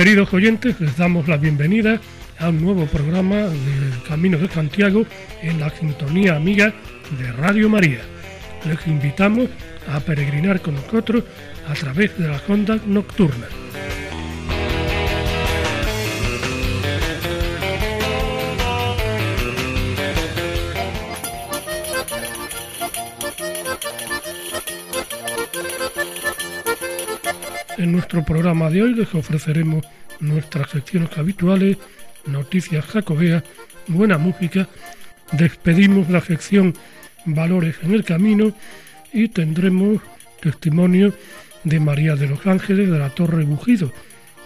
Queridos oyentes, les damos la bienvenida a un nuevo programa del Camino de Santiago en la sintonía amiga de Radio María. Les invitamos a peregrinar con nosotros a través de las ondas nocturnas. En nuestro programa de hoy les ofreceremos nuestras secciones habituales, noticias jacobeas, buena música, despedimos la sección Valores en el Camino y tendremos testimonio de María de los Ángeles de la Torre Bujido,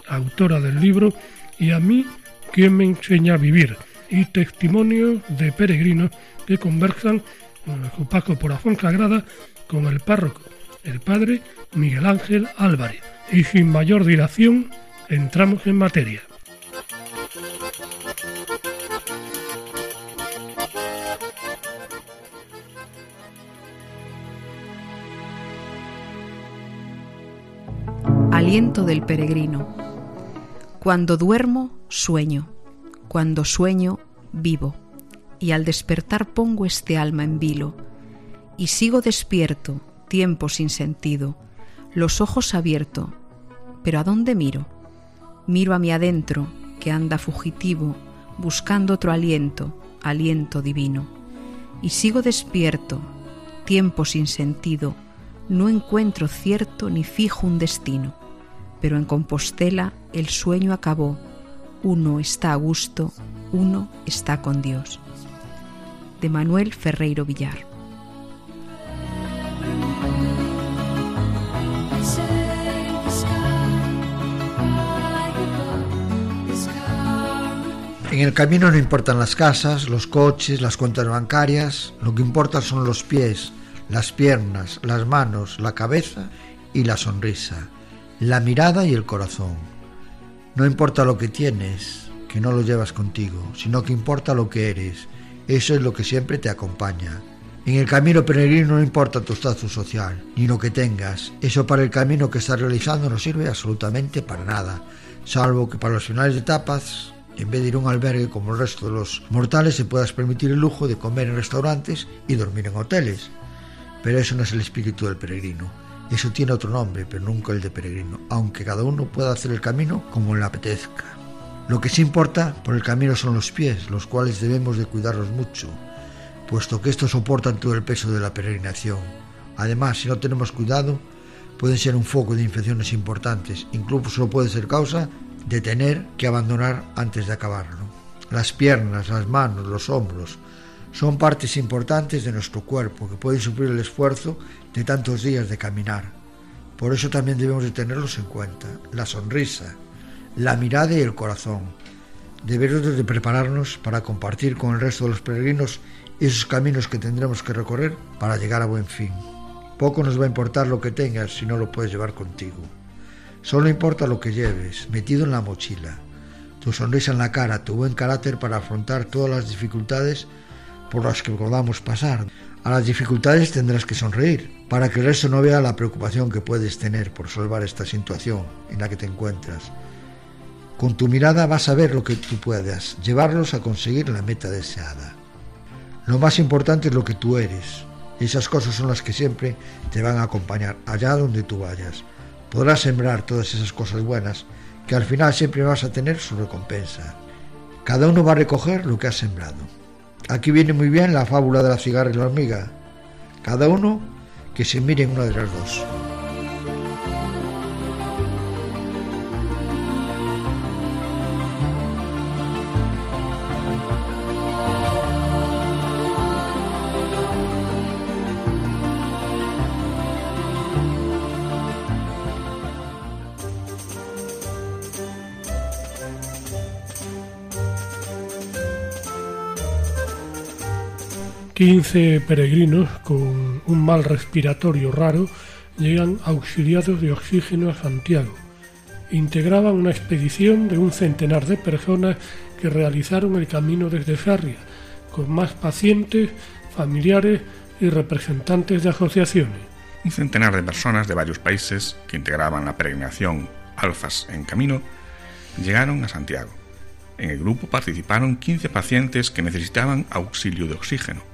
autora del libro Y a mí, ¿quién me enseña a vivir? y testimonio de peregrinos que conversan con su paso por la Sagrada con el párroco, el padre Miguel Ángel Álvarez. Y sin mayor dilación, entramos en materia. Aliento del peregrino. Cuando duermo, sueño. Cuando sueño, vivo. Y al despertar pongo este alma en vilo. Y sigo despierto, tiempo sin sentido, los ojos abiertos. Pero ¿a dónde miro? Miro a mi adentro, que anda fugitivo, buscando otro aliento, aliento divino. Y sigo despierto, tiempo sin sentido, no encuentro cierto ni fijo un destino. Pero en Compostela el sueño acabó, uno está a gusto, uno está con Dios. De Manuel Ferreiro Villar. En el camino no importan las casas, los coches, las cuentas bancarias, lo que importa son los pies, las piernas, las manos, la cabeza y la sonrisa, la mirada y el corazón. No importa lo que tienes, que no lo llevas contigo, sino que importa lo que eres. Eso es lo que siempre te acompaña. En el camino peregrino no importa tu estatus social, ni lo que tengas. Eso para el camino que estás realizando no sirve absolutamente para nada, salvo que para los finales de etapas en vez de ir a un albergue como el resto de los mortales, se puedas permitir el lujo de comer en restaurantes y dormir en hoteles. Pero eso no es el espíritu del peregrino. Eso tiene otro nombre, pero nunca el de peregrino, aunque cada uno pueda hacer el camino como le apetezca. Lo que sí importa por el camino son los pies, los cuales debemos de cuidarlos mucho, puesto que estos soportan todo el peso de la peregrinación. Además, si no tenemos cuidado, pueden ser un foco de infecciones importantes, incluso puede ser causa de tener que abandonar antes de acabarlo. Las piernas, las manos, los hombros son partes importantes de nuestro cuerpo que pueden sufrir el esfuerzo de tantos días de caminar. Por eso también debemos de tenerlos en cuenta. La sonrisa, la mirada y el corazón. Debemos de prepararnos para compartir con el resto de los peregrinos esos caminos que tendremos que recorrer para llegar a buen fin. Poco nos va a importar lo que tengas si no lo puedes llevar contigo. Solo importa lo que lleves, metido en la mochila, tu sonrisa en la cara, tu buen carácter para afrontar todas las dificultades por las que podamos pasar. A las dificultades tendrás que sonreír, para que el resto no vea la preocupación que puedes tener por salvar esta situación en la que te encuentras. Con tu mirada vas a ver lo que tú puedas, llevarlos a conseguir la meta deseada. Lo más importante es lo que tú eres. Esas cosas son las que siempre te van a acompañar allá donde tú vayas podrás sembrar todas esas cosas buenas que al final siempre vas a tener su recompensa. Cada uno va a recoger lo que ha sembrado. Aquí viene muy bien la fábula de la cigarra y la hormiga. Cada uno que se mire en una de las dos. 15 peregrinos con un mal respiratorio raro llegan auxiliados de oxígeno a Santiago. Integraban una expedición de un centenar de personas que realizaron el camino desde Sarria, con más pacientes, familiares y representantes de asociaciones. Un centenar de personas de varios países que integraban la peregrinación Alfas en Camino llegaron a Santiago. En el grupo participaron 15 pacientes que necesitaban auxilio de oxígeno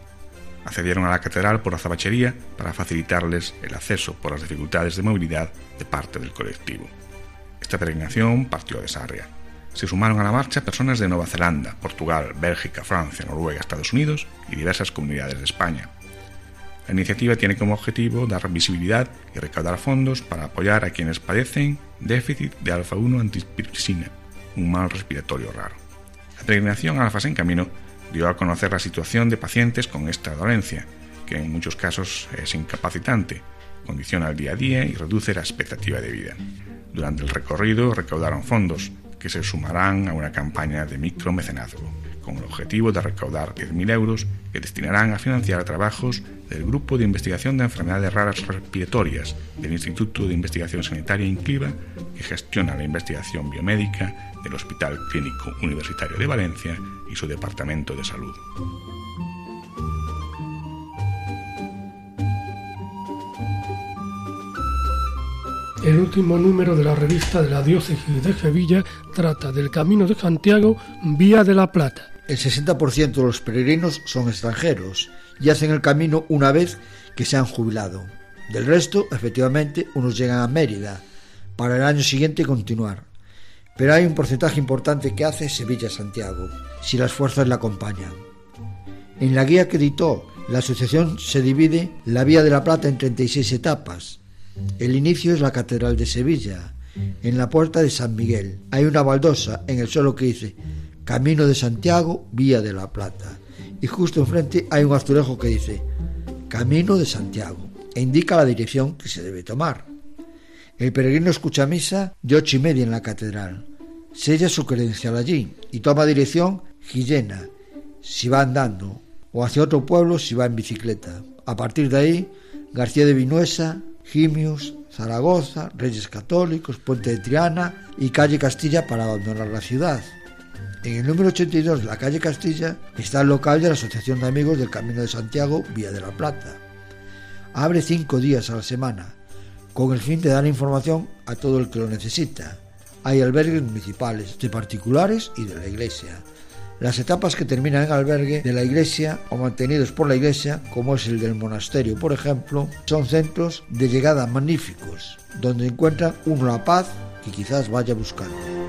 accedieron a la catedral por azabachería para facilitarles el acceso por las dificultades de movilidad de parte del colectivo. Esta peregrinación partió de Sarria. Se sumaron a la marcha personas de Nueva Zelanda, Portugal, Bélgica, Francia, Noruega, Estados Unidos y diversas comunidades de España. La iniciativa tiene como objetivo dar visibilidad y recaudar fondos para apoyar a quienes padecen déficit de alfa-1 antipirixina, un mal respiratorio raro. La peregrinación Alfas en Camino dio a conocer la situación de pacientes con esta dolencia, que en muchos casos es incapacitante, condiciona el día a día y reduce la expectativa de vida. Durante el recorrido recaudaron fondos que se sumarán a una campaña de micromecenazgo, con el objetivo de recaudar 10.000 euros que destinarán a financiar trabajos del Grupo de Investigación de Enfermedades Raras Respiratorias del Instituto de Investigación Sanitaria INCLIVA, que gestiona la investigación biomédica del Hospital Clínico Universitario de Valencia y su Departamento de Salud. El último número de la revista de la Diócesis de Sevilla trata del Camino de Santiago Vía de la Plata. El 60% de los peregrinos son extranjeros y hacen el camino una vez que se han jubilado. Del resto, efectivamente, unos llegan a Mérida para el año siguiente continuar. Pero hay un porcentaje importante que hace Sevilla-Santiago, si las fuerzas la acompañan. En la guía que editó, la asociación se divide la Vía de la Plata en 36 etapas. El inicio es la Catedral de Sevilla. En la puerta de San Miguel hay una baldosa en el suelo que dice Camino de Santiago, Vía de la Plata. Y justo enfrente hay un azulejo que dice Camino de Santiago e indica la dirección que se debe tomar. El peregrino escucha misa de ocho y media en la catedral. Sella su credencial allí y toma dirección Gillena, si va andando, o hacia otro pueblo si va en bicicleta. A partir de ahí, García de Vinuesa, Gimios, Zaragoza, Reyes Católicos, Puente de Triana y Calle Castilla para abandonar la ciudad. En el número 82 de la calle Castilla está el local de la Asociación de Amigos del Camino de Santiago Vía de la Plata. Abre cinco días a la semana, con el fin de dar información a todo el que lo necesita. Hay albergues municipales, de particulares y de la iglesia. Las etapas que terminan en albergue de la iglesia o mantenidos por la iglesia, como es el del monasterio, por ejemplo, son centros de llegada magníficos, donde encuentran uno la paz que quizás vaya buscando.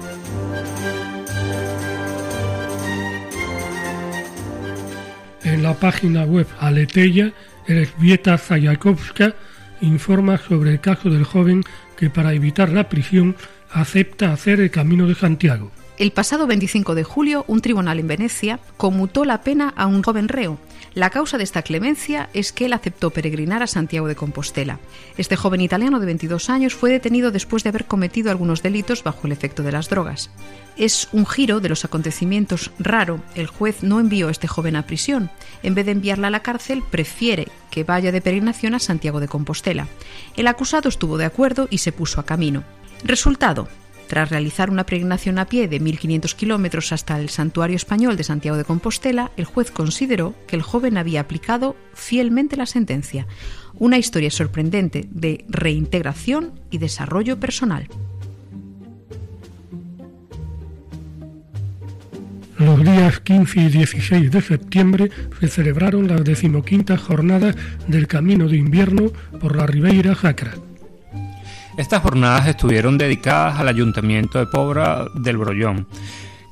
En la página web Aleteya, Elzbieta Zayakovska informa sobre el caso del joven que para evitar la prisión acepta hacer el Camino de Santiago. El pasado 25 de julio, un tribunal en Venecia conmutó la pena a un joven reo. La causa de esta clemencia es que él aceptó peregrinar a Santiago de Compostela. Este joven italiano de 22 años fue detenido después de haber cometido algunos delitos bajo el efecto de las drogas. Es un giro de los acontecimientos raro. El juez no envió a este joven a prisión. En vez de enviarla a la cárcel, prefiere que vaya de peregrinación a Santiago de Compostela. El acusado estuvo de acuerdo y se puso a camino. Resultado, tras realizar una peregrinación a pie de 1.500 kilómetros hasta el santuario español de Santiago de Compostela, el juez consideró que el joven había aplicado fielmente la sentencia. Una historia sorprendente de reintegración y desarrollo personal. Los días 15 y 16 de septiembre se celebraron las decimoquintas jornadas del Camino de Invierno por la Ribeira Sacra. Estas jornadas estuvieron dedicadas al Ayuntamiento de Pobra del Brollón.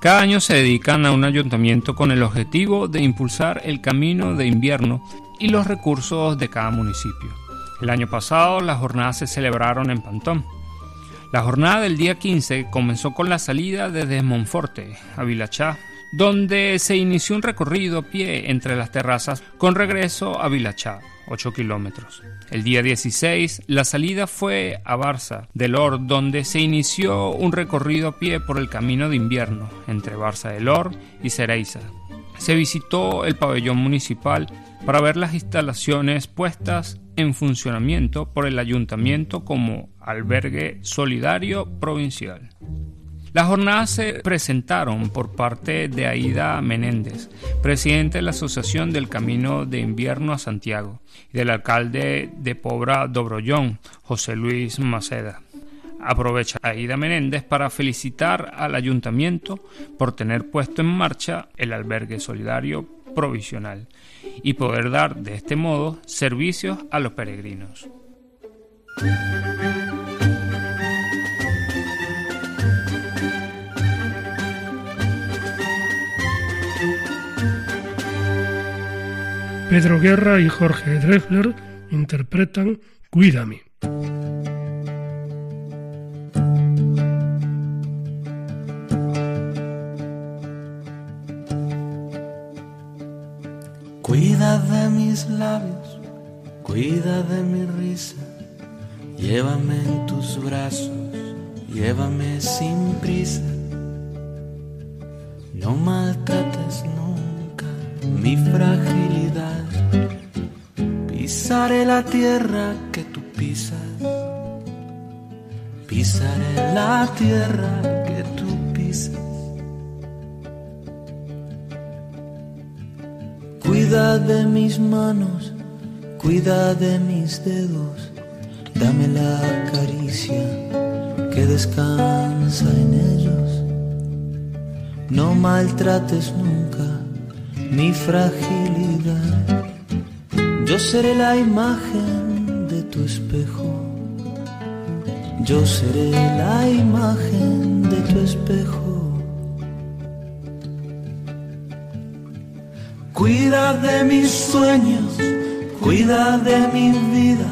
Cada año se dedican a un ayuntamiento con el objetivo de impulsar el camino de invierno y los recursos de cada municipio. El año pasado las jornadas se celebraron en Pantón. La jornada del día 15 comenzó con la salida desde Monforte a Vilachá, donde se inició un recorrido a pie entre las terrazas con regreso a Vilachá, 8 kilómetros. El día 16, la salida fue a Barça del Or, donde se inició un recorrido a pie por el camino de invierno entre Barça del Or y Cereiza. se visitó el pabellón municipal para ver las instalaciones puestas en funcionamiento por el ayuntamiento como albergue solidario provincial. Las jornadas se presentaron por parte de Aida Menéndez, presidente de la Asociación del Camino de Invierno a Santiago, y del alcalde de Pobra Dobrollón, José Luis Maceda. Aprovecha Aida Menéndez para felicitar al ayuntamiento por tener puesto en marcha el albergue solidario provisional y poder dar de este modo servicios a los peregrinos. Pedro Guerra y Jorge Drexler interpretan Cuídame. Cuida de mis labios, cuida de mi risa, llévame en tus brazos, llévame sin prisa. No maltrates nunca mi fragilidad, pisaré la tierra que tú pisas, pisaré la tierra que tú pisas. Cuida de mis manos, cuida de mis dedos, dame la caricia que descansa en ellos. No maltrates nunca mi fragilidad. Yo seré la imagen de tu espejo. Yo seré la imagen de tu espejo. Cuida de mis sueños, cuida de mi vida,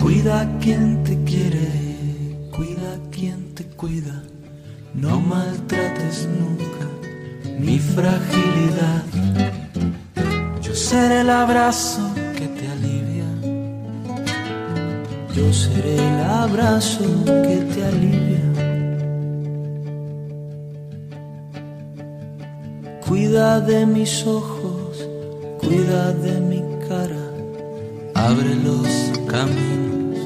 cuida quien te quiere, cuida quien te cuida. No maltrates nunca mi fragilidad. Yo seré el abrazo que te alivia. Yo seré el abrazo que te alivia. Cuida de mis ojos, cuida de mi cara, abre los caminos,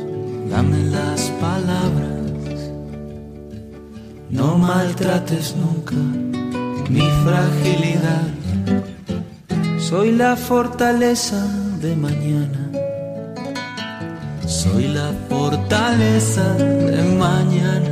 dame las palabras. No maltrates nunca mi fragilidad. Soy la fortaleza de mañana. Soy la fortaleza de mañana.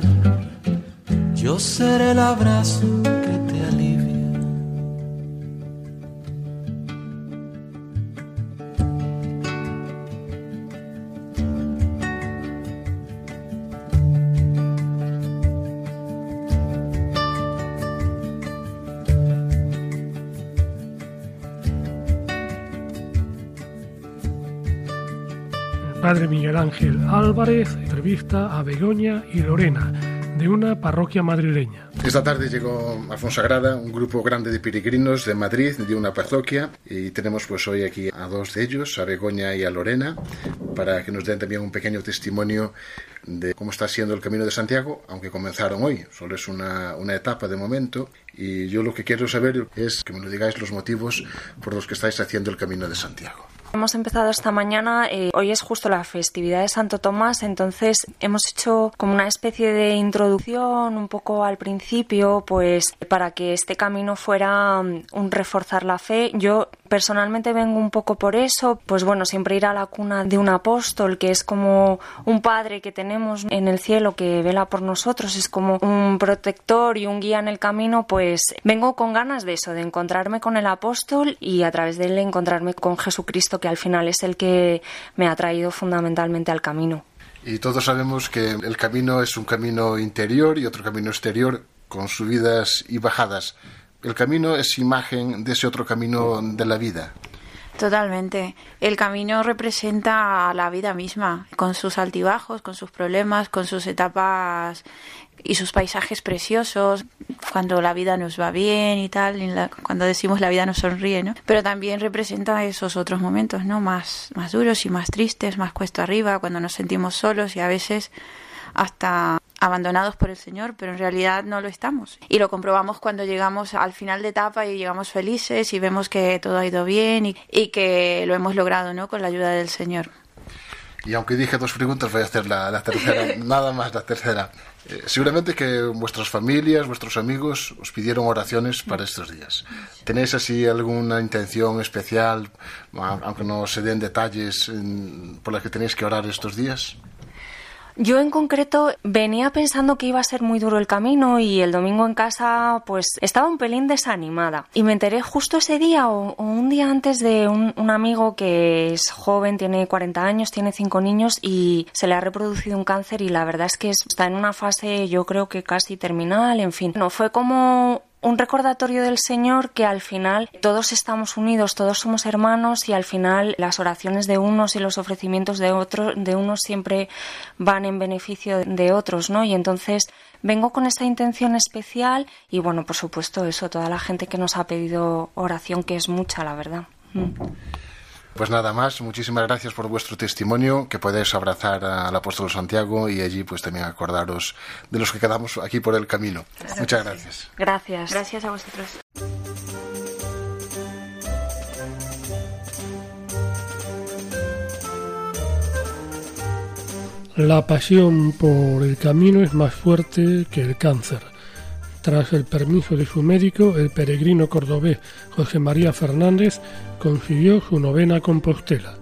Yo seré el abrazo que te alivia. Padre Miguel Ángel Álvarez entrevista a Begoña y Lorena de una parroquia madrileña. Esta tarde llegó a Fonsagrada un grupo grande de peregrinos de Madrid, de una parroquia, y tenemos pues hoy aquí a dos de ellos, a Begoña y a Lorena, para que nos den también un pequeño testimonio de cómo está siendo el Camino de Santiago, aunque comenzaron hoy, solo es una, una etapa de momento, y yo lo que quiero saber es que me lo digáis los motivos por los que estáis haciendo el Camino de Santiago. Hemos empezado esta mañana, eh, hoy es justo la festividad de Santo Tomás, entonces hemos hecho como una especie de introducción un poco al principio, pues para que este camino fuera mm, un reforzar la fe. Yo personalmente vengo un poco por eso, pues bueno, siempre ir a la cuna de un apóstol, que es como un padre que tenemos en el cielo que vela por nosotros, es como un protector y un guía en el camino, pues vengo con ganas de eso, de encontrarme con el apóstol y a través de él encontrarme con Jesucristo, que al final es el que me ha traído fundamentalmente al camino. Y todos sabemos que el camino es un camino interior y otro camino exterior, con subidas y bajadas. El camino es imagen de ese otro camino de la vida. Totalmente. El camino representa la vida misma, con sus altibajos, con sus problemas, con sus etapas y sus paisajes preciosos, cuando la vida nos va bien y tal, cuando decimos la vida nos sonríe, ¿no? Pero también representa esos otros momentos, ¿no? Más, más duros y más tristes, más cuesta arriba, cuando nos sentimos solos y a veces hasta abandonados por el Señor, pero en realidad no lo estamos. Y lo comprobamos cuando llegamos al final de etapa y llegamos felices y vemos que todo ha ido bien y, y que lo hemos logrado, ¿no? Con la ayuda del Señor. Y aunque dije dos preguntas, voy a hacer la, la tercera, nada más la tercera. Eh, seguramente que vuestras familias, vuestros amigos os pidieron oraciones para estos días. ¿Tenéis así alguna intención especial, aunque no se den detalles, por la que tenéis que orar estos días? Yo en concreto venía pensando que iba a ser muy duro el camino y el domingo en casa pues estaba un pelín desanimada. Y me enteré justo ese día o, un día antes de un, un, amigo que es joven, tiene 40 años, tiene cinco niños y se le ha reproducido un cáncer y la verdad es que está en una fase yo creo que casi terminal, en fin. No, fue como un recordatorio del Señor que al final todos estamos unidos, todos somos hermanos y al final las oraciones de unos y los ofrecimientos de otros de unos siempre van en beneficio de otros, ¿no? Y entonces vengo con esta intención especial y bueno, por supuesto eso, toda la gente que nos ha pedido oración que es mucha, la verdad. Mm. Pues nada más, muchísimas gracias por vuestro testimonio, que podéis abrazar al apóstol Santiago y allí pues también acordaros de los que quedamos aquí por el camino. Muchas gracias. Gracias. Gracias a vosotros. La pasión por el camino es más fuerte que el cáncer. Tras el permiso de su médico, el peregrino cordobés José María Fernández consiguió su novena Compostela.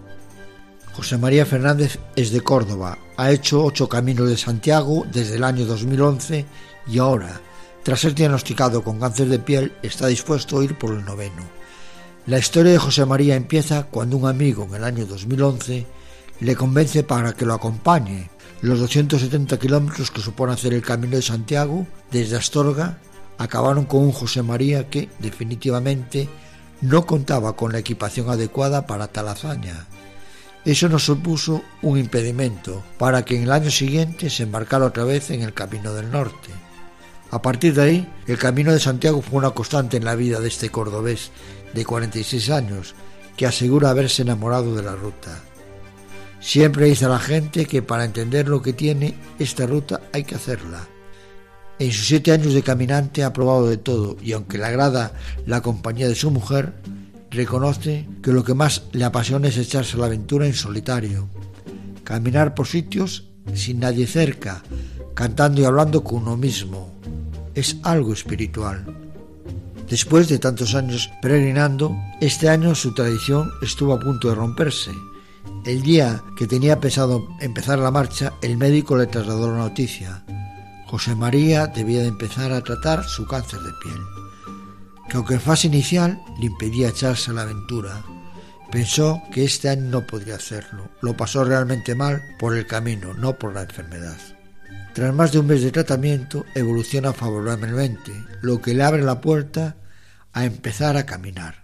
José María Fernández es de Córdoba, ha hecho ocho caminos de Santiago desde el año 2011 y ahora, tras ser diagnosticado con cáncer de piel, está dispuesto a ir por el noveno. La historia de José María empieza cuando un amigo en el año 2011 le convence para que lo acompañe los 270 kilómetros que supone hacer el Camino de Santiago desde Astorga acabaron con un José María que, definitivamente, no contaba con la equipación adecuada para tal hazaña. Eso nos supuso un impedimento para que en el año siguiente se embarcara otra vez en el Camino del Norte. A partir de ahí, el Camino de Santiago fue una constante en la vida de este cordobés de 46 años que asegura haberse enamorado de la ruta. Siempre dice a la gente que para entender lo que tiene esta ruta hay que hacerla. En sus siete años de caminante ha probado de todo y aunque le agrada la compañía de su mujer, reconoce que lo que más le apasiona es echarse a la aventura en solitario. Caminar por sitios sin nadie cerca, cantando y hablando con uno mismo. Es algo espiritual. Después de tantos años peregrinando, este año su tradición estuvo a punto de romperse el día que tenía pensado empezar la marcha, el médico le trasladó la noticia. José María debía de empezar a tratar su cáncer de piel, que aunque en fase inicial le impedía echarse a la aventura. Pensó que este año no podría hacerlo. Lo pasó realmente mal por el camino, no por la enfermedad. Tras más de un mes de tratamiento, evoluciona favorablemente, lo que le abre la puerta a empezar a caminar.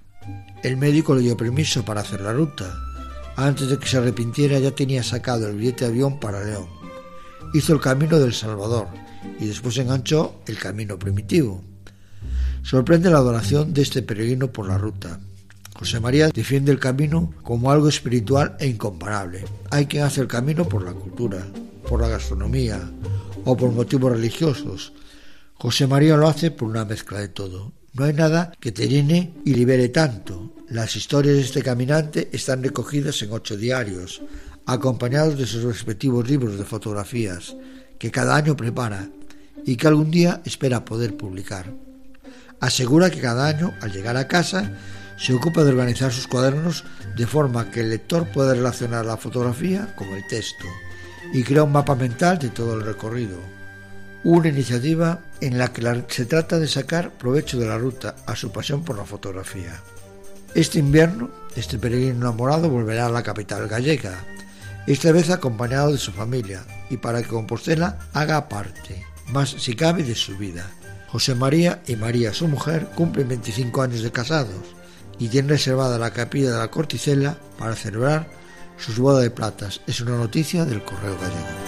El médico le dio permiso para hacer la ruta, antes de que se arrepintiera ya tenía sacado el billete de avión para León. Hizo el camino del Salvador y después enganchó el camino primitivo. Sorprende la adoración de este peregrino por la ruta. José María defiende el camino como algo espiritual e incomparable. Hay quien hace el camino por la cultura, por la gastronomía o por motivos religiosos. José María lo hace por una mezcla de todo. No hay nada que te llene y libere tanto Las historias de este caminante están recogidas en ocho diarios, acompañados de sus respectivos libros de fotografías, que cada año prepara y que algún día espera poder publicar. Asegura que cada año, al llegar a casa, se ocupa de organizar sus cuadernos de forma que el lector pueda relacionar la fotografía con el texto y crea un mapa mental de todo el recorrido. Una iniciativa en la que se trata de sacar provecho de la ruta a su pasión por la fotografía. Este invierno, este peregrino enamorado volverá a la capital gallega, esta vez acompañado de su familia, y para que Compostela haga parte, más si cabe, de su vida. José María y María, su mujer, cumplen 25 años de casados y tienen reservada la capilla de la Corticela para celebrar sus bodas de platas. Es una noticia del Correo Gallego.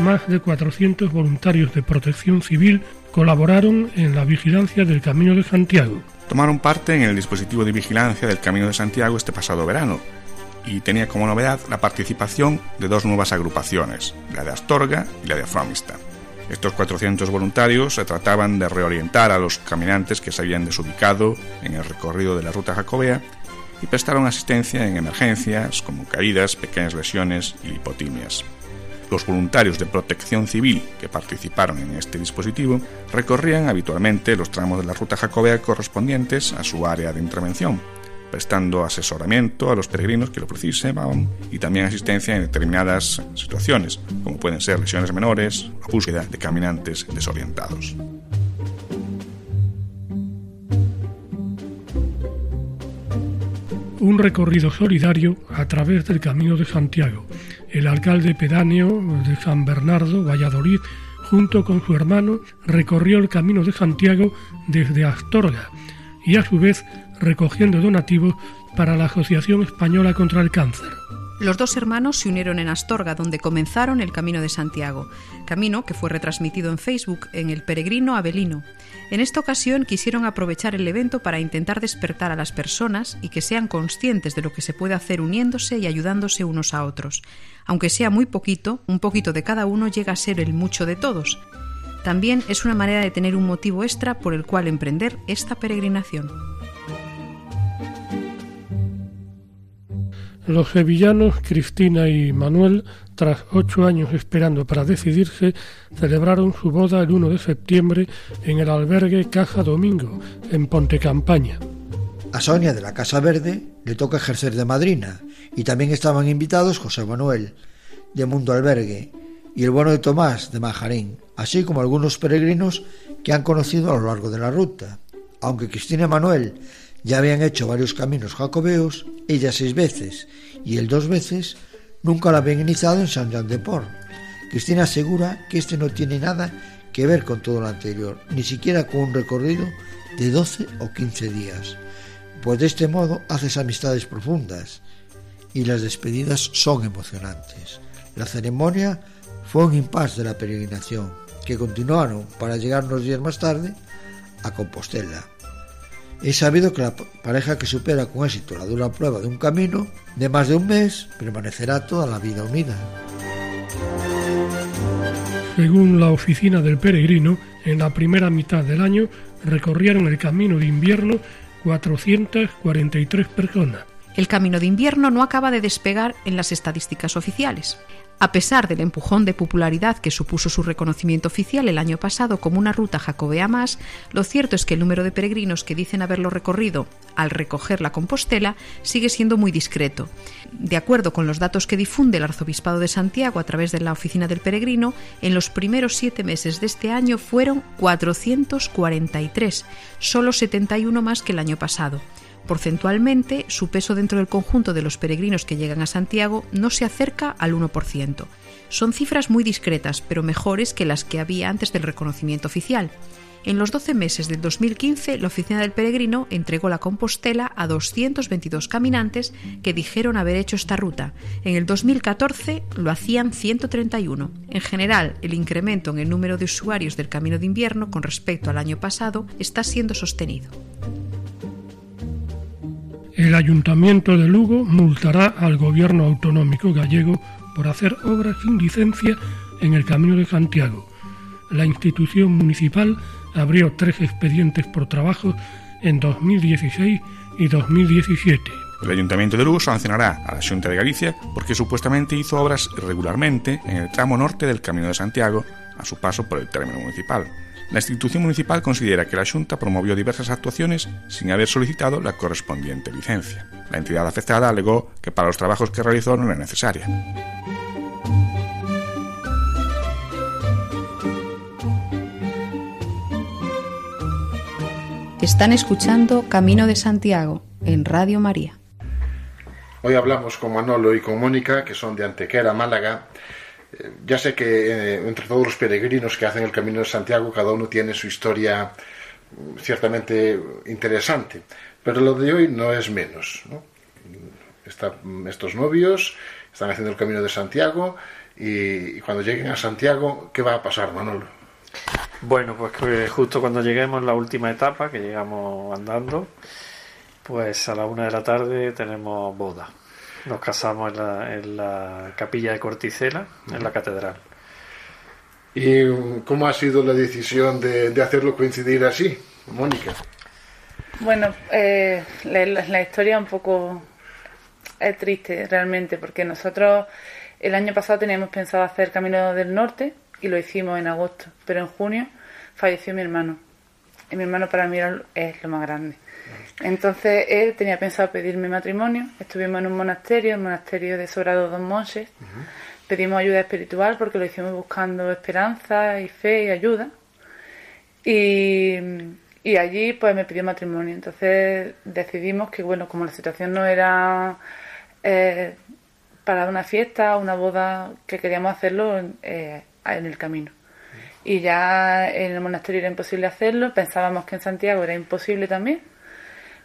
Más de 400 voluntarios de protección civil colaboraron en la vigilancia del Camino de Santiago. Tomaron parte en el dispositivo de vigilancia del Camino de Santiago este pasado verano y tenía como novedad la participación de dos nuevas agrupaciones, la de Astorga y la de Fromista. Estos 400 voluntarios se trataban de reorientar a los caminantes que se habían desubicado en el recorrido de la ruta jacobea y prestaron asistencia en emergencias como caídas, pequeñas lesiones y hipotimias. Los voluntarios de protección civil que participaron en este dispositivo recorrían habitualmente los tramos de la ruta jacobea correspondientes a su área de intervención, prestando asesoramiento a los peregrinos que lo precisaban y también asistencia en determinadas situaciones, como pueden ser lesiones menores o búsqueda de caminantes desorientados. Un recorrido solidario a través del Camino de Santiago el alcalde pedáneo de San Bernardo, Valladolid, junto con su hermano, recorrió el camino de Santiago desde Astorga y a su vez recogiendo donativos para la Asociación Española contra el Cáncer. Los dos hermanos se unieron en Astorga, donde comenzaron el Camino de Santiago, camino que fue retransmitido en Facebook en El Peregrino Abelino. En esta ocasión quisieron aprovechar el evento para intentar despertar a las personas y que sean conscientes de lo que se puede hacer uniéndose y ayudándose unos a otros. Aunque sea muy poquito, un poquito de cada uno llega a ser el mucho de todos. También es una manera de tener un motivo extra por el cual emprender esta peregrinación. Los sevillanos Cristina y Manuel, tras ocho años esperando para decidirse, celebraron su boda el 1 de septiembre en el albergue Caja Domingo, en Ponte Campaña. A Sonia de la Casa Verde le toca ejercer de madrina y también estaban invitados José Manuel de Mundo Albergue y el bueno de Tomás de Majarín, así como algunos peregrinos que han conocido a lo largo de la ruta. Aunque Cristina y Manuel ya habían hecho varios caminos jacobeos, ella seis veces y él dos veces, nunca la habían iniciado en San Jean de Port. Cristina asegura que este no tiene nada que ver con todo lo anterior, ni siquiera con un recorrido de 12 o 15 días, pues de este modo haces amistades profundas y las despedidas son emocionantes. La ceremonia fue un impasse de la peregrinación, que continuaron para llegar unos días más tarde a Compostela, es sabido que la pareja que supera con éxito la dura prueba de un camino de más de un mes permanecerá toda la vida unida. Según la oficina del peregrino, en la primera mitad del año recorrieron el camino de invierno 443 personas. El camino de invierno no acaba de despegar en las estadísticas oficiales. A pesar del empujón de popularidad que supuso su reconocimiento oficial el año pasado como una ruta jacobea más, lo cierto es que el número de peregrinos que dicen haberlo recorrido al recoger la Compostela sigue siendo muy discreto. De acuerdo con los datos que difunde el Arzobispado de Santiago a través de la Oficina del Peregrino, en los primeros siete meses de este año fueron 443, solo 71 más que el año pasado. Porcentualmente, su peso dentro del conjunto de los peregrinos que llegan a Santiago no se acerca al 1%. Son cifras muy discretas, pero mejores que las que había antes del reconocimiento oficial. En los 12 meses del 2015, la Oficina del Peregrino entregó la Compostela a 222 caminantes que dijeron haber hecho esta ruta. En el 2014 lo hacían 131. En general, el incremento en el número de usuarios del Camino de Invierno con respecto al año pasado está siendo sostenido. El Ayuntamiento de Lugo multará al gobierno autonómico gallego por hacer obras sin licencia en el Camino de Santiago. la institución municipal abrió tres expedientes por trabajo en 2016 y 2017. El Ayuntamiento de Lugo sancionará a la Junta de Galicia porque supuestamente hizo obras irregularmente en el tramo norte del Camino de Santiago a su paso por el término municipal. La institución municipal considera que la Junta promovió diversas actuaciones sin haber solicitado la correspondiente licencia. La entidad afectada alegó que para los trabajos que realizó no era necesaria. Están escuchando Camino de Santiago en Radio María. Hoy hablamos con Manolo y con Mónica, que son de Antequera, Málaga. Ya sé que eh, entre todos los peregrinos que hacen el Camino de Santiago, cada uno tiene su historia mm, ciertamente interesante, pero lo de hoy no es menos. Mm, estos novios están haciendo el Camino de Santiago y, y cuando lleguen a Santiago, ¿qué va a pasar, Manolo? Bueno, pues que justo cuando lleguemos la última etapa, que llegamos andando, pues a la una de la tarde tenemos boda. Nos casamos en la, capilla de Corticela, en la catedral. ¿Y cómo ha sido la decisión de, hacerlo coincidir así, Mónica? Bueno, eh, la, la, historia un poco es triste realmente, porque nosotros el año pasado teníamos pensado hacer Camino del Norte, y lo hicimos en agosto, pero en junio falleció mi hermano. Y mi hermano para mí es lo más grande. Entonces él tenía pensado pedirme matrimonio, estuvimos en un monasterio, el monasterio de Sobrado Dos Monses, pedimos ayuda espiritual porque lo hicimos buscando esperanza y fe y ayuda. Y, y allí pues me pidió matrimonio. Entonces decidimos que bueno, como la situación no era eh, para una fiesta, una boda, que queríamos hacerlo eh, en el camino. Y ya en el monasterio era imposible hacerlo, pensábamos que en Santiago era imposible también,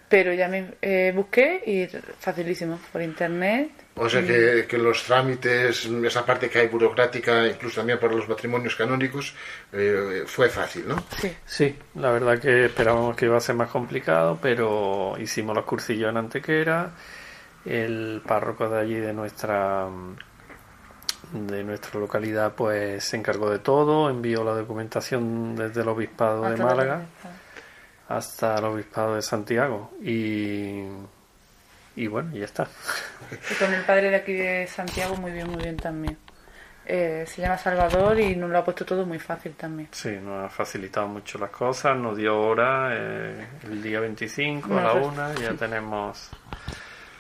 pero ya me eh, busqué y facilísimo, por internet. O sea que, que, los trámites, esa parte que hay burocrática, incluso también para los matrimonios canónicos, eh, fue fácil, ¿no? Sí. Sí, la verdad que esperábamos que iba a ser más complicado, pero hicimos los cursillos en Antequera, el párroco de allí de nuestra de nuestra localidad pues se encargó de todo, envió la documentación desde el obispado de Málaga hasta el obispado de Santiago y y bueno, ya está. Y con el padre de aquí de Santiago muy bien, muy bien también. Eh, se llama Salvador y nos lo ha puesto todo muy fácil también. Sí, nos ha facilitado mucho las cosas, nos dio hora eh, el día 25 a la una, ya tenemos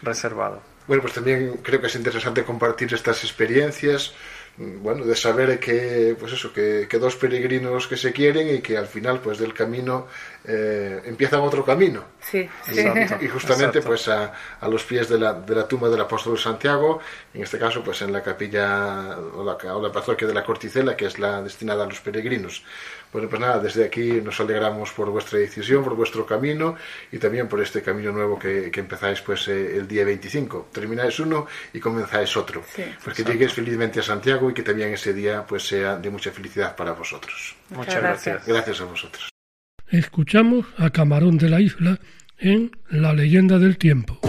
reservado. Bueno, pues también creo que es interesante compartir estas experiencias, bueno, de saber que, pues eso, que, que dos peregrinos que se quieren y que al final, pues del camino eh, empiezan otro camino. Sí, Y justamente, pues a, a, los pies de la, de la tumba del apóstol Santiago, en este caso, pues en la capilla o la, o la parroquia de la Corticela, que es la destinada a los peregrinos. Bueno, pues nada, desde aquí nos alegramos por vuestra decisión, por vuestro camino y también por este camino nuevo que, que empezáis pues eh, el día 25. Termináis uno y comenzáis otro. Sí, pues que lleguéis felizmente a Santiago y que también ese día pues sea de mucha felicidad para vosotros. Muchas, gracias. Gracias a vosotros. Escuchamos a Camarón de la Isla en La leyenda del tiempo.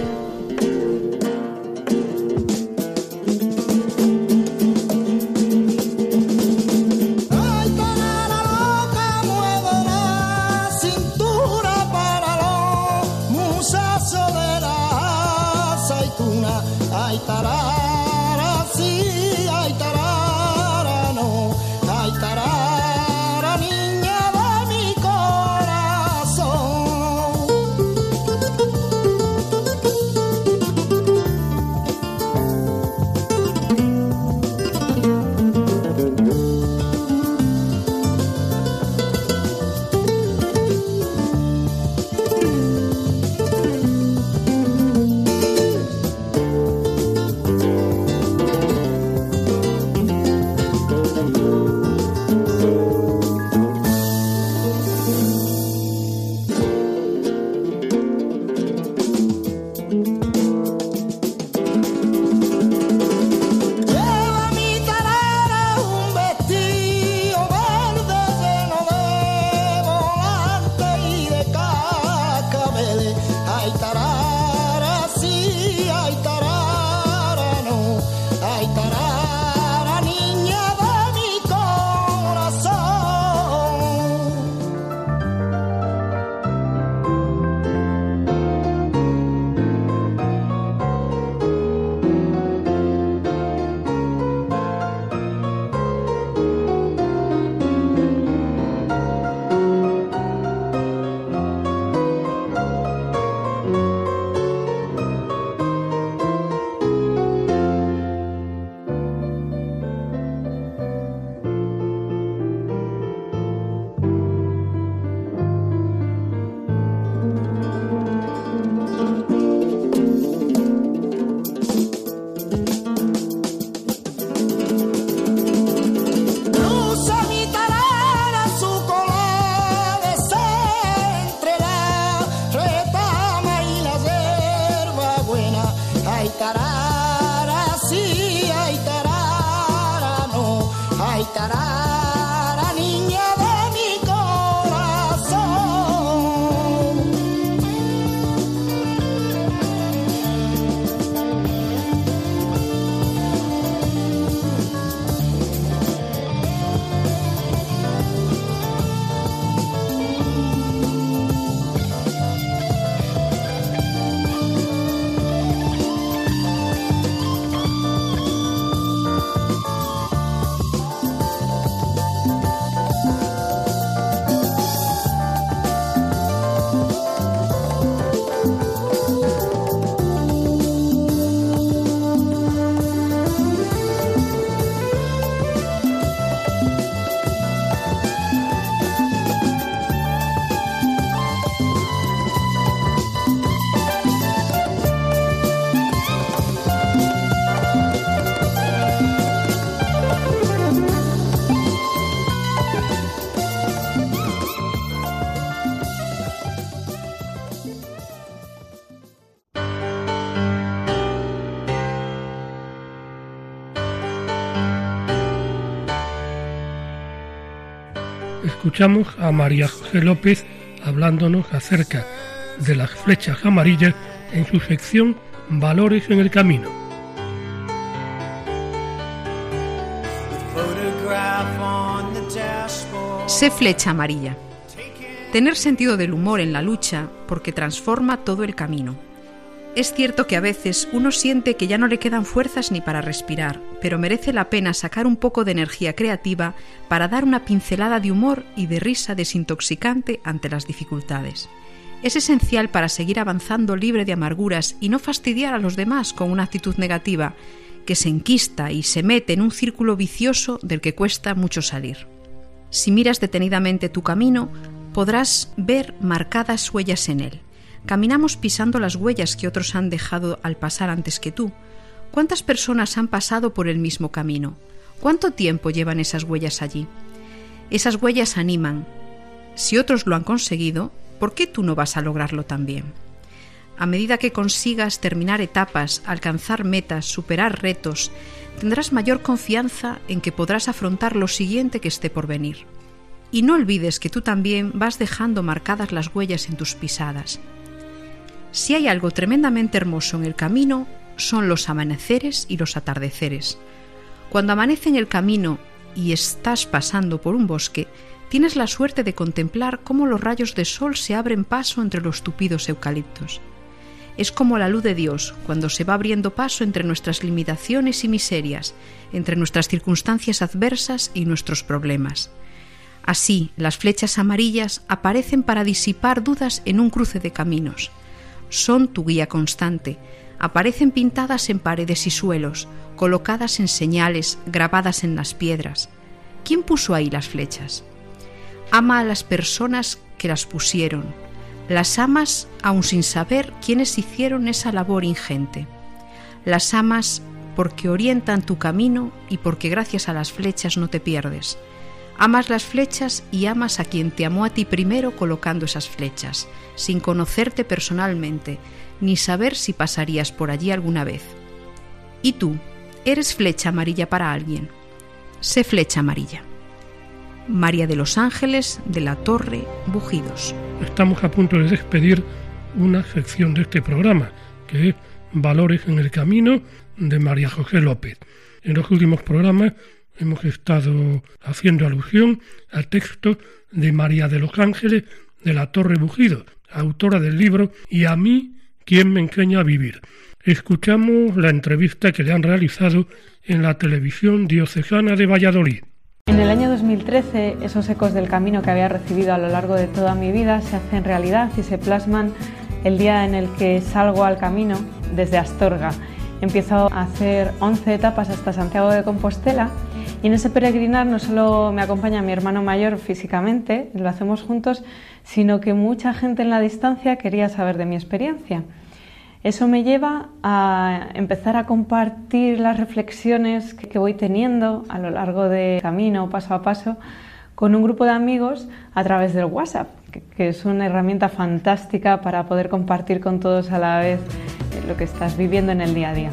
Escuchamos a María José López hablándonos acerca de las flechas amarillas en su sección Valores en el Camino. Sé flecha amarilla. Tener sentido del humor en la lucha porque transforma todo el camino. Es cierto que a veces uno siente que ya no le quedan fuerzas ni para respirar, pero merece la pena sacar un poco de energía creativa para dar una pincelada de humor y de risa desintoxicante ante las dificultades. Es esencial para seguir avanzando libre de amarguras y no fastidiar a los demás con una actitud negativa que se enquista y se mete en un círculo vicioso del que cuesta mucho salir. Si miras detenidamente tu camino, podrás ver marcadas huellas en él Caminamos pisando las huellas que otros han dejado al pasar antes que tú. ¿Cuántas personas han pasado por el mismo camino? ¿Cuánto tiempo llevan esas huellas allí? Esas huellas animan. Si otros lo han conseguido, ¿por qué tú no vas a lograrlo también? A medida que consigas terminar etapas, alcanzar metas, superar retos, tendrás mayor confianza en que podrás afrontar lo siguiente que esté por venir. Y no olvides que tú también vas dejando marcadas las huellas en tus pisadas. Si hay algo tremendamente hermoso en el camino, son los amaneceres y los atardeceres. Cuando amanece en el camino y estás pasando por un bosque, tienes la suerte de contemplar cómo los rayos de sol se abren paso entre los tupidos eucaliptos. Es como la luz de Dios cuando se va abriendo paso entre nuestras limitaciones y miserias, entre nuestras circunstancias adversas y nuestros problemas. Así, las flechas amarillas aparecen para disipar dudas en un cruce de caminos son tu guía constante. Aparecen pintadas en paredes y suelos, colocadas en señales, grabadas en las piedras. ¿Quién puso ahí las flechas? Ama a las personas que las pusieron. Las amas aun sin saber quiénes hicieron esa labor ingente. Las amas porque orientan tu camino y porque gracias a las flechas no te pierdes. Amas las flechas y amas a quien te amó a ti primero colocando esas flechas, sin conocerte personalmente, ni saber si pasarías por allí alguna vez. ¿Y tú? ¿Eres flecha amarilla para alguien? Sé flecha amarilla. María de los Ángeles de la Torre Bujidos. Estamos a punto de despedir una sección de este programa, que es Valores en el Camino de María José López. En los últimos programas hemos estado haciendo alusión al texto de María de los Ángeles de la Torre Bujido, autora del libro Y a mí, ¿quién me enseña a vivir? Escuchamos la entrevista que le han realizado en la televisión diocesana de Valladolid. En el año 2013, esos ecos del camino que había recibido a lo largo de toda mi vida se hacen realidad y se plasman el día en el que salgo al camino desde Astorga. Empiezo a hacer 11 etapas hasta Santiago de Compostela y en ese peregrinar no solo me acompaña mi hermano mayor físicamente, lo hacemos juntos, sino que mucha gente en la distancia quería saber de mi experiencia. Eso me lleva a empezar a compartir las reflexiones que voy teniendo a lo largo del camino, paso a paso, con un grupo de amigos a través del WhatsApp, que es una herramienta fantástica para poder compartir con todos a la vez lo que estás viviendo en el día a día.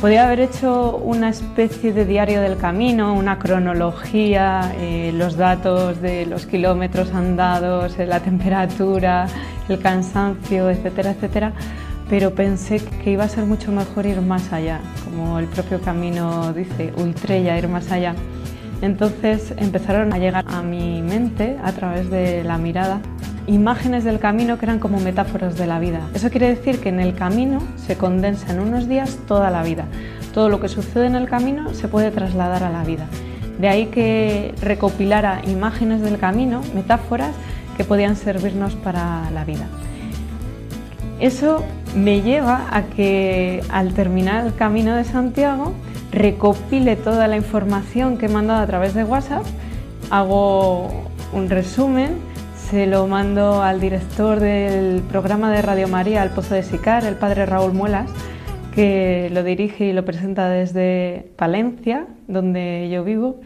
Podría haber hecho una especie de diario del camino, una cronología, eh, los datos de los kilómetros andados, eh, la temperatura, el cansancio, etcétera, etcétera, pero pensé que iba a ser mucho mejor ir más allá, como el propio camino dice, ultrella, ir más allá. Entonces empezaron a llegar a mi mente a través de la mirada imágenes del camino que eran como metáforas de la vida. Eso quiere decir que en el camino se condensa en unos días toda la vida. Todo lo que sucede en el camino se puede trasladar a la vida. De ahí que recopilara imágenes del camino, metáforas que podían servirnos para la vida. Eso me lleva a que al terminar el camino de Santiago recopile toda la información que he mandado a través de WhatsApp, hago un resumen se lo mando al director del programa de Radio María, El Pozo de Sicar, el padre Raúl Muelas, que lo dirige y lo presenta desde Palencia, donde yo vivo.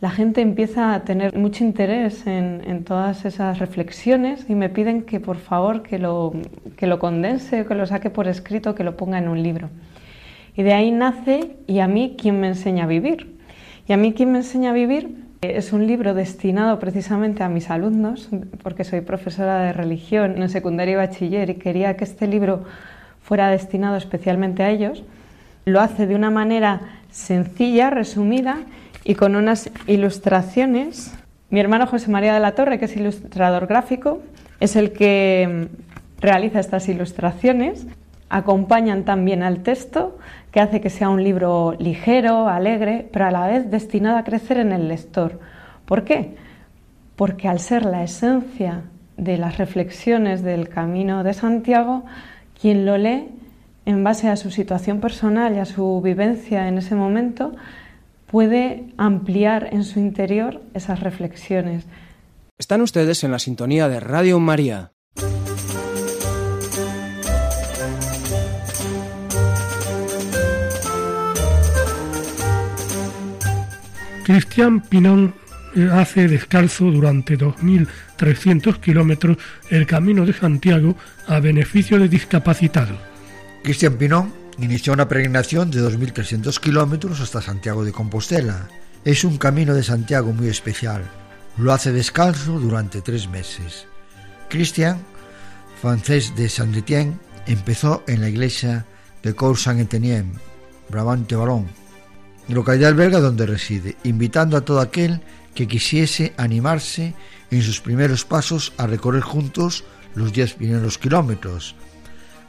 La gente empieza a tener mucho interés en, todas esas reflexiones y me piden que por favor que lo, que lo condense, que lo saque por escrito, que lo ponga en un libro. Y de ahí nace y a mí quién me enseña a vivir. Y a mí quién me enseña a vivir Es un libro destinado precisamente a mis alumnos, porque soy profesora de religión en secundaria y bachiller y quería que este libro fuera destinado especialmente a ellos. Lo hace de una manera sencilla, resumida y con unas ilustraciones. Mi hermano José María de la Torre, que es ilustrador gráfico, es el que realiza estas ilustraciones. Acompañan también al texto, que hace que sea un libro ligero, alegre, pero a la vez destinado a crecer en el lector. ¿Por qué? Porque al ser la esencia de las reflexiones del camino de Santiago, quien lo lee en base a su situación personal y a su vivencia en ese momento, puede ampliar en su interior esas reflexiones. Están ustedes en la sintonía de Radio María. Cristian Pinón eh, hace descalzo durante 2.300 kilómetros el Camino de Santiago a beneficio de discapacitados. Cristian Pinón inició una peregrinación de 2.300 kilómetros hasta Santiago de Compostela. Es un camino de Santiago muy especial. Lo hace descalzo durante tres meses. Cristian, francés de Saint-Étienne, empezó en la iglesia de Cour Saint-Étienne, Brabante Barón, localidad belga donde reside, invitando a todo aquel que quisiese animarse en sus primeros pasos a recorrer juntos los diez primeros kilómetros,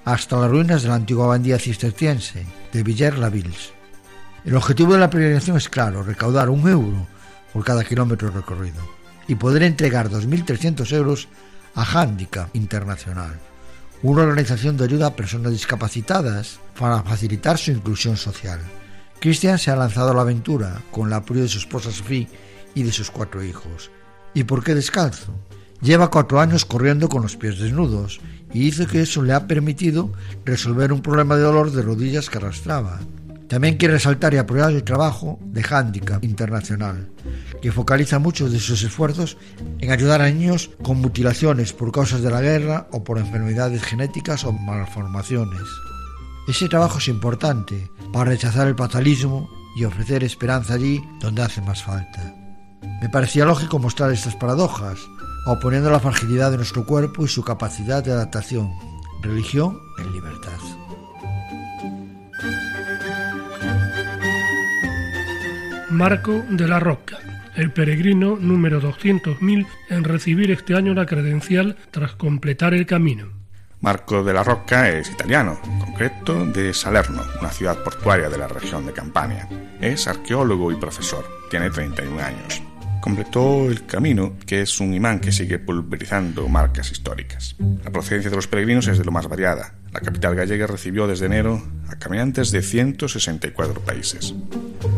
hasta las ruinas de la antigua abadía cisterciense de Villers-la-Ville. El objetivo de la peregrinación es claro, recaudar un euro por cada kilómetro recorrido y poder entregar 2.300 euros a Handicap Internacional, una organización de ayuda a personas discapacitadas para facilitar su inclusión social. Cristian se ha lanzado a la aventura con el apoyo de su esposa Sophie y de sus cuatro hijos. ¿Y por qué descalzo? Lleva cuatro años corriendo con los pies desnudos y dice que eso le ha permitido resolver un problema de dolor de rodillas que arrastraba. También quiere resaltar y apoyar el trabajo de Handicap Internacional, que focaliza muchos de sus esfuerzos en ayudar a niños con mutilaciones por causas de la guerra o por enfermedades genéticas o malformaciones. Ese trabajo es importante para rechazar el fatalismo y ofrecer esperanza allí donde hace más falta. Me parecía lógico mostrar estas paradojas, oponiendo la fragilidad de nuestro cuerpo y su capacidad de adaptación. Religión en libertad. Marco de la Roca, el peregrino número 200.000 en recibir este año la credencial tras completar el camino. Marco de la Rocca es italiano, concreto de Salerno, una ciudad portuaria de la región de Campania. Es arqueólogo y profesor, tiene 31 años. Completó el camino, que es un imán que sigue pulverizando marcas históricas. La procedencia de los peregrinos es de lo más variada. La capital gallega recibió desde enero a caminantes de 164 países.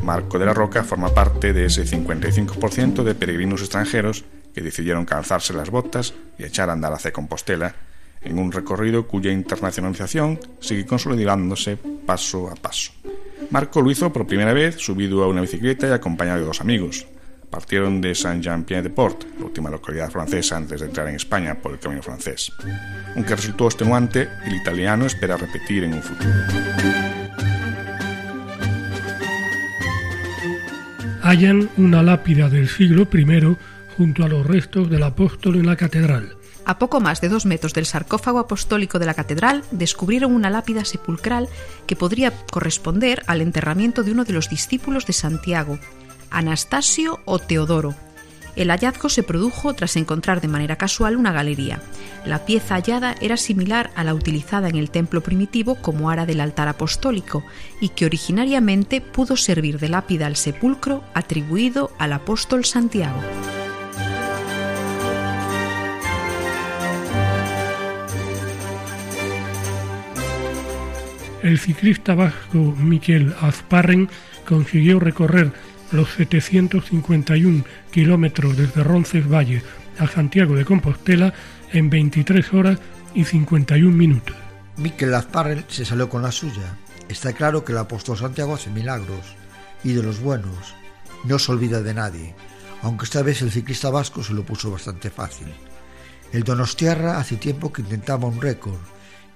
Marco de la Roca forma parte de ese 55% de peregrinos extranjeros que decidieron calzarse las botas y echar a andar hacia Compostela en un recorrido cuya internacionalización sigue consolidándose paso a paso. Marco lo hizo por primera vez subido a una bicicleta y acompañado de dos amigos. Partieron de Saint-Jean-Pied-de-Port, la última localidad francesa antes de entrar en España por el camino francés. Aunque resultó extenuante, el italiano espera repetir en un futuro. Hallan una lápida del siglo I junto a los restos del apóstol en la catedral. A poco más de dos metros del sarcófago apostólico de la catedral descubrieron una lápida sepulcral que podría corresponder al enterramiento de uno de los discípulos de Santiago, Anastasio o Teodoro. El hallazgo se produjo tras encontrar de manera casual una galería. La pieza hallada era similar a la utilizada en el templo primitivo como ara del altar apostólico y que originariamente pudo servir de lápida al sepulcro atribuido al apóstol Santiago. El ciclista vasco Miquel Azparren consiguió recorrer los 751 kilómetros desde Roncesvalles a Santiago de Compostela en 23 horas y 51 minutos. Miquel Azparren se salió con la suya. Está claro que el apóstol Santiago hace milagros y de los buenos. No se olvida de nadie, aunque esta vez el ciclista vasco se lo puso bastante fácil. El Donostiarra hace tiempo que intentaba un récord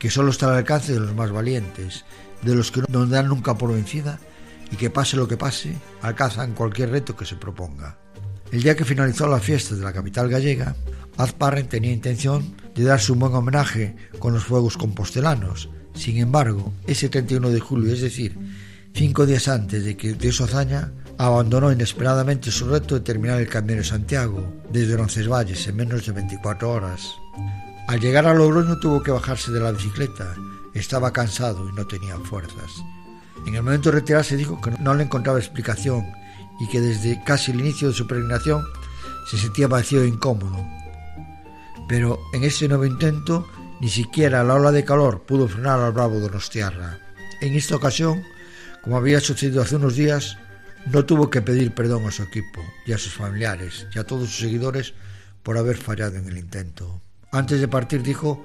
que solo está al alcance de los más valientes, de los que no dan nunca por vencida y que pase lo que pase, alcanzan cualquier reto que se proponga. El día que finalizó la fiesta de la capital gallega, Azparren tenía intención de darse un buen homenaje con los fuegos compostelanos. Sin embargo, ese 31 de julio, es decir, cinco días antes de que de su hazaña, abandonó inesperadamente su reto de terminar el Camino de Santiago desde Roncesvalles en menos de 24 horas. Al llegar a Logroño tuvo que bajarse de la bicicleta. Estaba cansado y no tenía fuerzas. En el momento de retirarse dijo que no le encontraba explicación y que desde casi el inicio de su peregrinación se sentía vacío e incómodo. Pero en ese nuevo intento ni siquiera la ola de calor pudo frenar al bravo Donostiarra. En esta ocasión, como había sucedido hace unos días, no tuvo que pedir perdón a su equipo y a sus familiares y a todos sus seguidores por haber fallado en el intento. Antes de partir dijo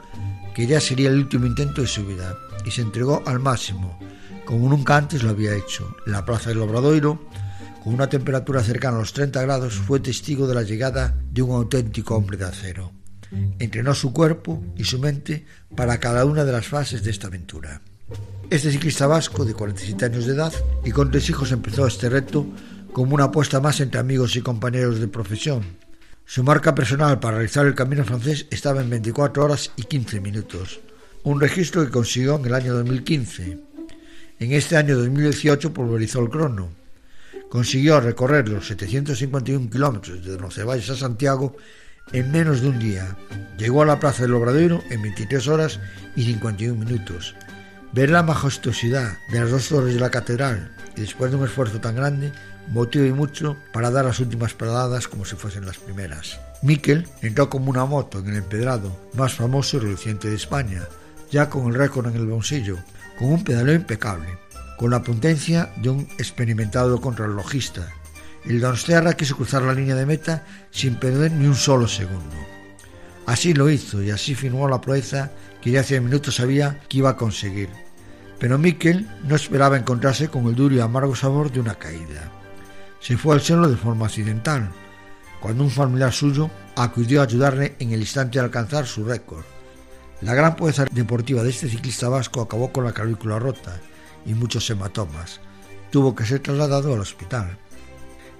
que ya sería el último intento de su vida y se entregó al máximo, como nunca antes lo había hecho. La plaza del Obradoiro, con una temperatura cercana a los 30 grados, fue testigo de la llegada de un auténtico hombre de acero. Entrenó su cuerpo y su mente para cada una de las fases de esta aventura. Este ciclista vasco de 47 años de edad y con tres hijos empezó este reto como una apuesta más entre amigos y compañeros de profesión. Su marca personal para realizar el camino francés estaba en 24 horas y 15 minutos, un registro que consiguió en el año 2015. En este año 2018 pulverizó el crono. Consiguió recorrer los 751 kilómetros de Roncesvalles a Santiago en menos de un día. Llegó a la Plaza del Obradero en 23 horas y 51 minutos. Ver la majestuosidad de las dos torres de la catedral y después de un esfuerzo tan grande, motivó y mucho para dar las últimas paradas como si fuesen las primeras. Miquel entró como una moto en el empedrado más famoso y reluciente de España, ya con el récord en el bolsillo, con un pedaleo impecable, con la potencia de un experimentado contrarrelojista. El Donostiarra quiso cruzar la línea de meta sin perder ni un solo segundo. Así lo hizo y así firmó la proeza que ya hace minutos sabía que iba a conseguir. Pero Miquel no esperaba encontrarse con el duro y amargo sabor de una caída. Se fue al cielo de forma accidental, cuando un familiar suyo acudió a ayudarle en el instante de alcanzar su récord. La gran proeza deportiva de este ciclista vasco acabó con la clavícula rota y muchos hematomas. Tuvo que ser trasladado al hospital.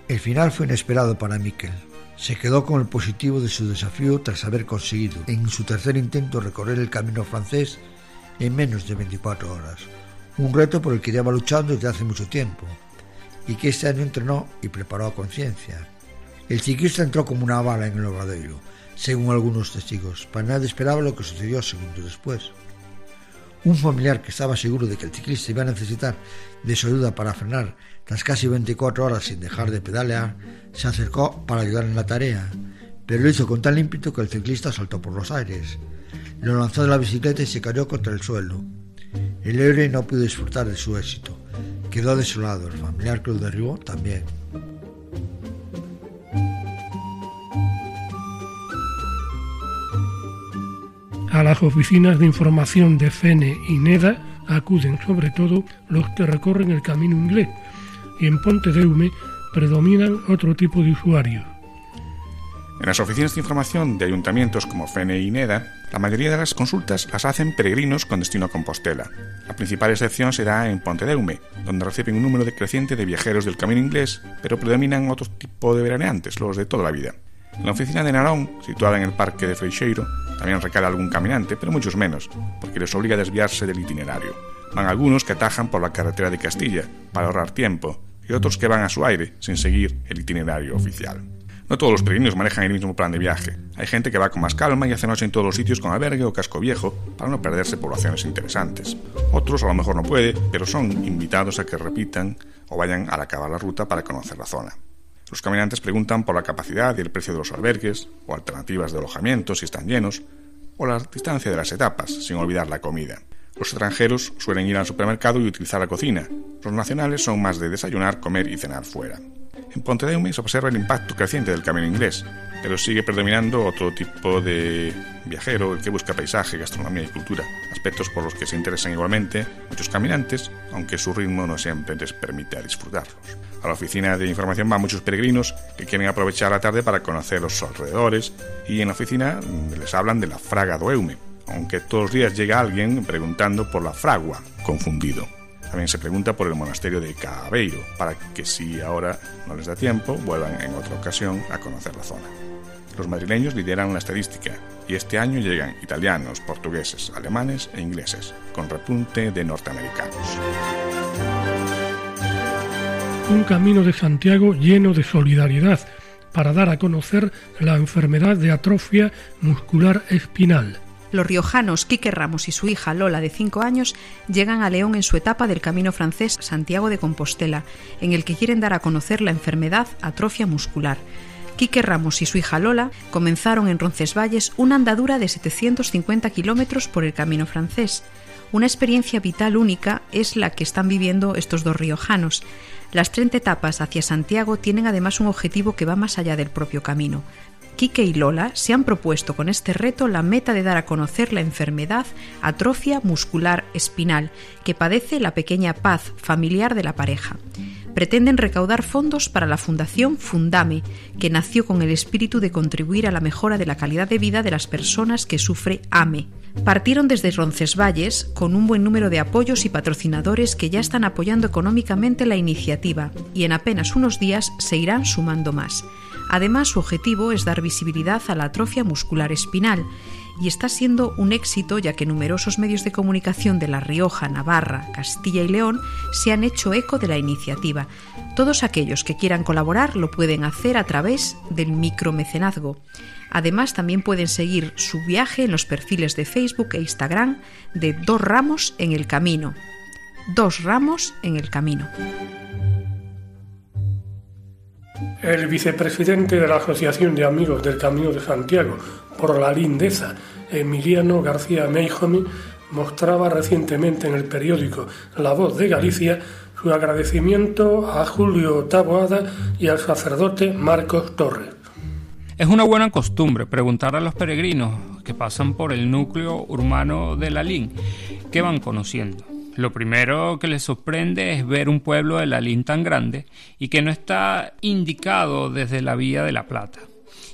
El final fue inesperado para Miquel se quedó con el positivo de su desafío tras haber conseguido en su tercer intento recorrer el camino francés en menos de 24 horas, un reto por el que lleva luchando desde hace mucho tiempo y que este año entrenó y preparó a conciencia. El ciclista entró como una bala en el obradoiro, según algunos testigos, para nadie esperaba lo que sucedió segundos después. Un familiar que estaba seguro de que el ciclista iba a necesitar de su ayuda para frenar tras casi 24 horas sin dejar de pedalear, se acercó para ayudar en la tarea, pero lo hizo con tal ímpetu que el ciclista saltó por los aires. Lo lanzó de la bicicleta y se cayó contra el suelo. El héroe no pudo disfrutar de su éxito. Quedó desolado. El familiar que lo derribó también. A las oficinas de información de FENE y NEDA acuden sobre todo los que recorren el camino inglés, y en Ponte de Hume predominan otro tipo de usuarios. En las oficinas de información de ayuntamientos como FENE y NEDA, la mayoría de las consultas las hacen peregrinos con destino a Compostela. La principal excepción será en Pontedeume, donde reciben un número decreciente de viajeros del camino inglés, pero predominan otro tipo de veraneantes, los de toda la vida. En la oficina de Narón, situada en el parque de Freixeiro, también recala algún caminante, pero muchos menos, porque les obliga a desviarse del itinerario. Van algunos que atajan por la carretera de Castilla, para ahorrar tiempo, y otros que van a su aire sin seguir el itinerario oficial. No todos los peregrinos manejan el mismo plan de viaje. Hay gente que va con más calma y hace noche en todos los sitios con albergue o casco viejo para no perderse poblaciones interesantes. Otros a lo mejor no puede, pero son invitados a que repitan o vayan al acabar la ruta para conocer la zona. Los caminantes preguntan por la capacidad y el precio de los albergues, o alternativas de alojamiento si están llenos, o la distancia de las etapas, sin olvidar la comida. Los extranjeros suelen ir al supermercado y utilizar la cocina. Los nacionales son más de desayunar, comer y cenar fuera. En Pontedeume se observa el impacto creciente del camino inglés, pero sigue predominando otro tipo de viajero, el que busca paisaje, gastronomía y cultura, aspectos por los que se interesan igualmente muchos caminantes, aunque su ritmo no siempre les permite disfrutarlos. A la oficina de información van muchos peregrinos que quieren aprovechar la tarde para conocer los alrededores y en la oficina les hablan de la Fraga do Eume, aunque todos los días llega alguien preguntando por la fragua, confundido. También se pregunta por el monasterio de Cabeiro, para que si ahora no les da tiempo, vuelvan en otra ocasión a conocer la zona. Los madrileños lideran la estadística y este año llegan italianos, portugueses, alemanes e ingleses, con repunte de norteamericanos. Un camino de Santiago lleno de solidaridad para dar a conocer la enfermedad de atrofia muscular espinal. Los riojanos Quique Ramos y su hija Lola, de 5 años, llegan a León en su etapa del camino francés Santiago de Compostela, en el que quieren dar a conocer la enfermedad atrofia muscular. Quique Ramos y su hija Lola comenzaron en Roncesvalles una andadura de 750 kilómetros por el camino francés. Una experiencia vital única es la que están viviendo estos dos riojanos. Las 30 etapas hacia Santiago tienen además un objetivo que va más allá del propio camino. Quique y Lola se han propuesto con este reto la meta de dar a conocer la enfermedad atrofia muscular espinal que padece la pequeña paz familiar de la pareja pretenden recaudar fondos para la Fundación Fundame, que nació con el espíritu de contribuir a la mejora de la calidad de vida de las personas que sufre AME. Partieron desde Roncesvalles con un buen número de apoyos y patrocinadores que ya están apoyando económicamente la iniciativa y en apenas unos días se irán sumando más. Además, su objetivo es dar visibilidad a la atrofia muscular espinal y está siendo un éxito ya que numerosos medios de comunicación de La Rioja, Navarra, Castilla y León se han hecho eco de la iniciativa. Todos aquellos que quieran colaborar lo pueden hacer a través del micromecenazgo. Además, también pueden seguir su viaje en los perfiles de Facebook e Instagram de Dos Ramos en el Camino. Dos Ramos en el Camino. El vicepresidente de la Asociación de Amigos del Camino de Santiago por la lindeza, Emiliano García Meijomi, mostraba recientemente en el periódico La Voz de Galicia su agradecimiento a Julio Taboada y al sacerdote Marcos Torres. Es una buena costumbre preguntar a los peregrinos que pasan por el núcleo urbano de Lalín qué van conociendo. Lo primero que les sorprende es ver un pueblo de Lalín tan grande y que no está indicado desde la Vía de la Plata.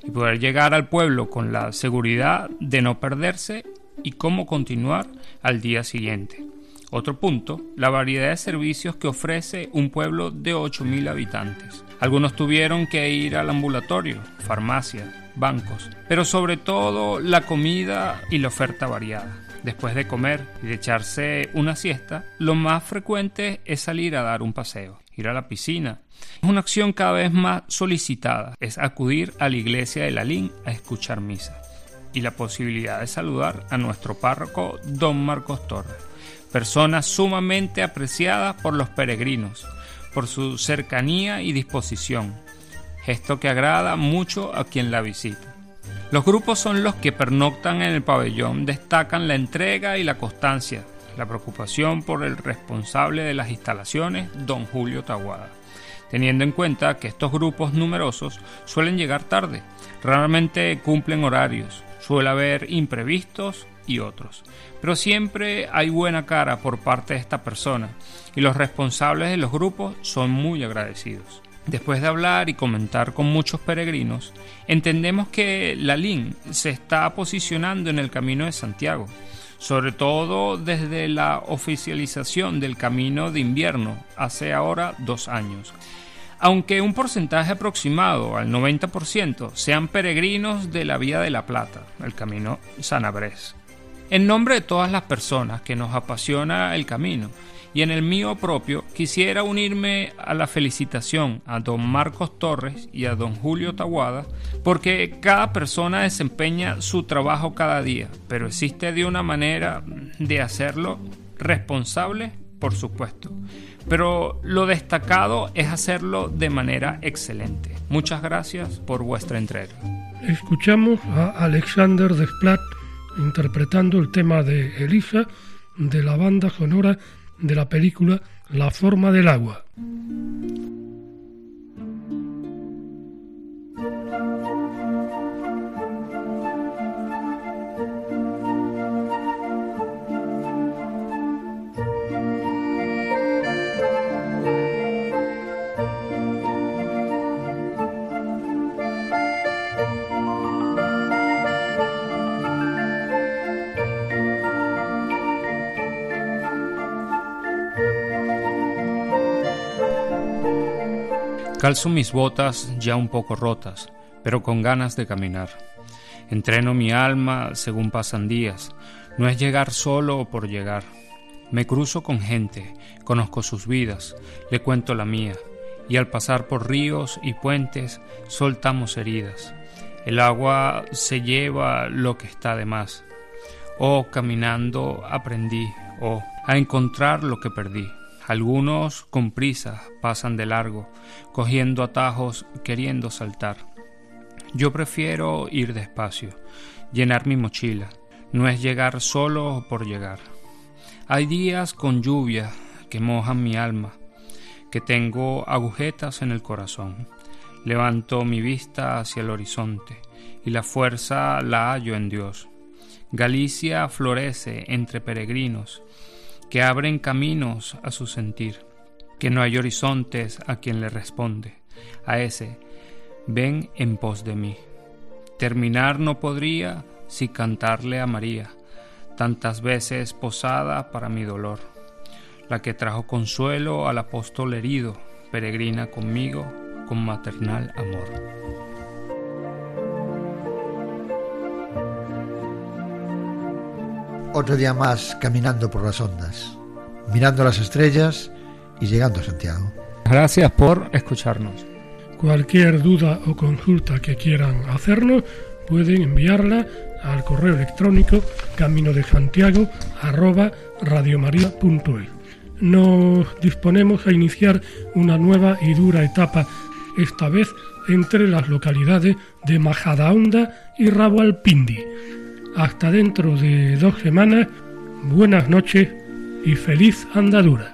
Y poder llegar al pueblo con la seguridad de no perderse y cómo continuar al día siguiente. Otro punto, la variedad de servicios que ofrece un pueblo de 8.000 habitantes. Algunos tuvieron que ir al ambulatorio, farmacias, bancos, pero sobre todo la comida y la oferta variada después de comer y de echarse una siesta, lo más frecuente es salir a dar un paseo, ir a la piscina. Es una acción cada vez más solicitada, es acudir a la iglesia de Lalín a escuchar misa y la posibilidad de saludar a nuestro párroco don Marcos Torres, persona sumamente apreciada por los peregrinos, por su cercanía y disposición, gesto que agrada mucho a quien la visita. Los grupos son los que pernoctan en el pabellón, destacan la entrega y la constancia, la preocupación por el responsable de las instalaciones, don Julio Taguada, teniendo en cuenta que estos grupos numerosos suelen llegar tarde, raramente cumplen horarios, suele haber imprevistos y otros, pero siempre hay buena cara por parte de esta persona y los responsables de los grupos son muy agradecidos. Después de hablar y comentar con muchos peregrinos, entendemos que la LIN se está posicionando en el camino de Santiago, sobre todo desde la oficialización del camino de invierno hace ahora dos años. Aunque un porcentaje aproximado al 90% sean peregrinos de la Vía de la Plata, el camino Sanabrés. En nombre de todas las personas que nos apasiona el camino, y en el mío propio quisiera unirme a la felicitación a don Marcos Torres y a don Julio Taguada porque cada persona desempeña su trabajo cada día, pero existe de una manera de hacerlo responsable, por supuesto. Pero lo destacado es hacerlo de manera excelente. Muchas gracias por vuestra entrega. Escuchamos a Alexander Desplat interpretando el tema de Elisa de la banda sonora de la película La forma del agua. Calzo mis botas ya un poco rotas, pero con ganas de caminar. Entreno mi alma según pasan días, no es llegar solo por llegar. Me cruzo con gente, conozco sus vidas, le cuento la mía, y al pasar por ríos y puentes soltamos heridas. El agua se lleva lo que está de más. Oh, caminando aprendí, oh, a encontrar lo que perdí. Algunos con prisa pasan de largo, cogiendo atajos, queriendo saltar. Yo prefiero ir despacio, llenar mi mochila. No es llegar solo por llegar. Hay días con lluvia que mojan mi alma, que tengo agujetas en el corazón. Levanto mi vista hacia el horizonte y la fuerza la hallo en Dios. Galicia florece entre peregrinos que abren caminos a su sentir, que no hay horizontes a quien le responde, a ese, ven en pos de mí. Terminar no podría si cantarle a María, tantas veces posada para mi dolor, la que trajo consuelo al apóstol herido, peregrina conmigo con maternal amor. Otro día más caminando por las ondas, mirando las estrellas y llegando a Santiago. Gracias por escucharnos. Cualquier duda o consulta que quieran hacernos pueden enviarla al correo electrónico camino de Santiago arroba Nos disponemos a iniciar una nueva y dura etapa, esta vez entre las localidades de Majadahonda y Raboalpindi hasta dentro de dos semanas, buenas noches y feliz andadura.